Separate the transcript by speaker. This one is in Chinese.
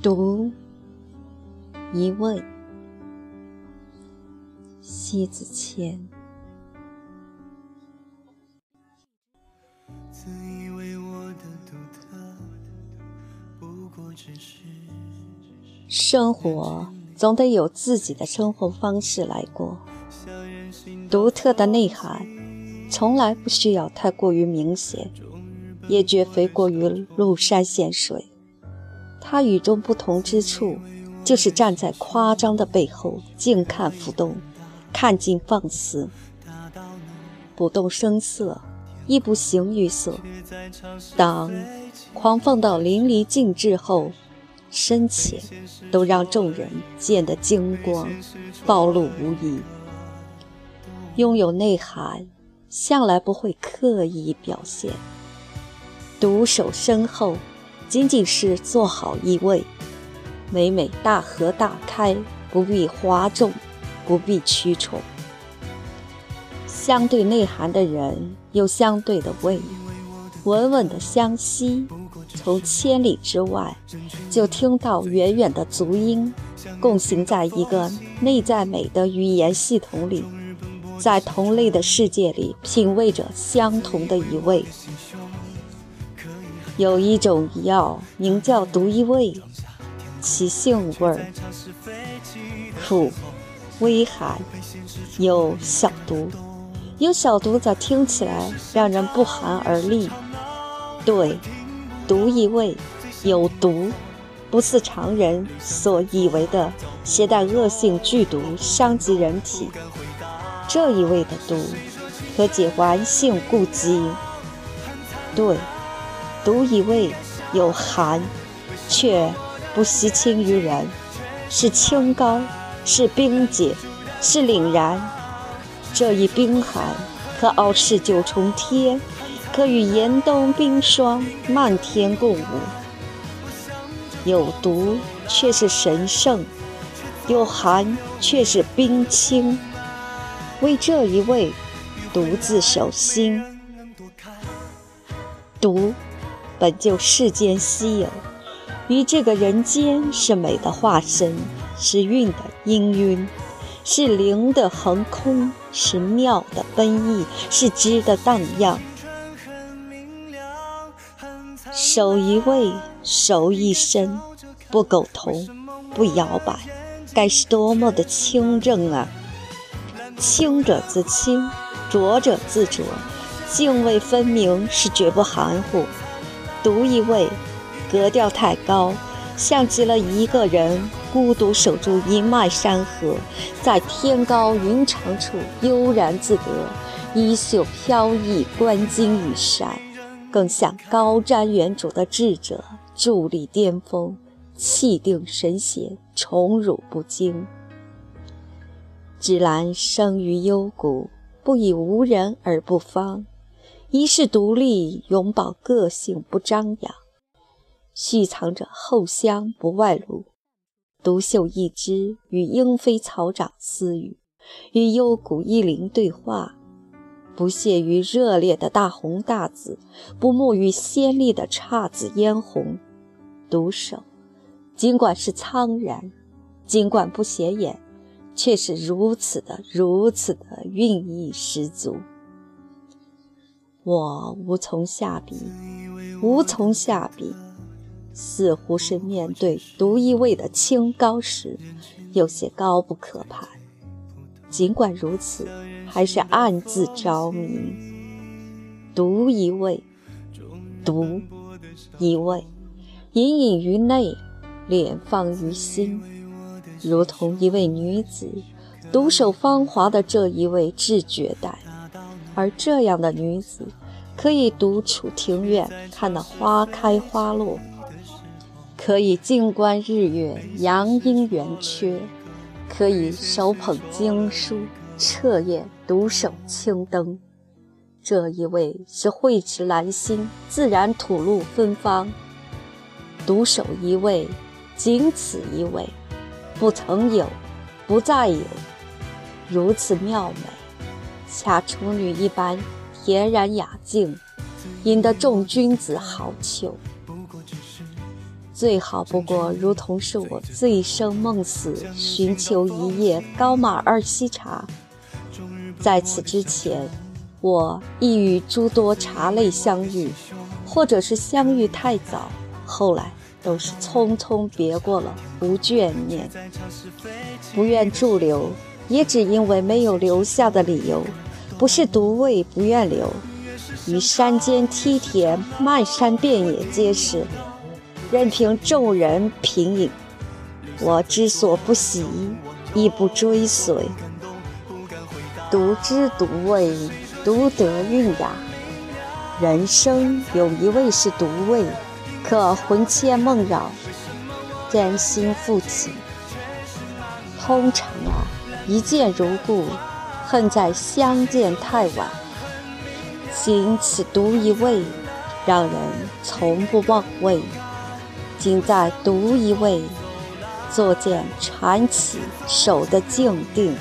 Speaker 1: 读一位，西子谦。自以为我的独特，生活总得有自己的生活方式来过，独特的内涵从来不需要太过于明显，也绝非过于露山现水。他与众不同之处，就是站在夸张的背后，静看浮动，看尽放肆，不动声色，亦不形于色。当狂放到淋漓尽致后，深浅都让众人见得精光，暴露无遗。拥有内涵，向来不会刻意表现，独守身后。仅仅是做好一位，每每大合大开，不必哗众，不必屈从。相对内涵的人，有相对的味，稳稳的相吸。从千里之外，就听到远远的足音，共行在一个内在美的语言系统里，在同类的世界里，品味着相同的一味。有一种药名叫独一味，其性味苦、微寒，有小毒。有小毒则听起来让人不寒而栗。对，独一味有毒，不似常人所以为的携带恶性剧毒，伤及人体。这一味的毒，可解顽性痼疾。对。独一味有寒，却不吸清于人，是清高，是冰洁，是凛然。这一冰寒，可傲视九重天，可与严冬冰霜漫天共舞。有毒却是神圣，有寒却是冰清。为这一味，独自守心。独。本就世间稀有，于这个人间是美的化身，是韵的氤氲，是灵的横空，是妙的奔逸，是知的荡漾。守一位，守一生，不苟同，不摇摆，该是多么的清正啊！清者自清，浊者自浊，泾渭分明，是绝不含糊。独一位，格调太高，像极了一个人孤独守住一脉山河，在天高云长处悠然自得，衣袖飘逸，观金羽扇，更像高瞻远瞩的智者，伫立巅峰，气定神闲，宠辱不惊。芷兰生于幽谷，不以无人而不芳。一世独立，永葆个性不张扬，蓄藏着后香不外露，独秀一枝，与莺飞草长私语，与幽谷一林对话，不屑于热烈的大红大紫，不慕于鲜丽的姹紫嫣红，独守，尽管是苍然，尽管不显眼，却是如此的如此的韵意十足。我无从下笔，无从下笔，似乎是面对独一味的清高时，有些高不可攀。尽管如此，还是暗自着迷。独一味，独一味，隐隐于内，敛放于心，如同一位女子独守芳华的这一位至绝代。而这样的女子，可以独处庭院，看那花开花落；可以静观日月，阳阴圆缺；可以手捧经书，彻夜独守青灯。这一位是蕙质兰心，自然吐露芬芳。独守一位，仅此一位，不曾有，不再有，如此妙美。恰处女一般恬然雅静，引得众君子好逑。最好不过，如同是我醉生梦死，寻求一夜高马二溪茶。在此之前，我亦与诸多茶类相遇，或者是相遇太早，后来都是匆匆别过了，无眷念。不愿驻留，也只因为没有留下的理由，不是独味不愿留。于山间梯田，漫山遍野皆是。任凭众人品饮，我之所不喜，亦不追随。独知独味，独得韵雅。人生有一味是独味，可魂牵梦绕，艰辛复起。通常啊，一见如故，恨在相见太晚。仅此独一味，让人从不忘味。今在独一味，作件传奇手的静定。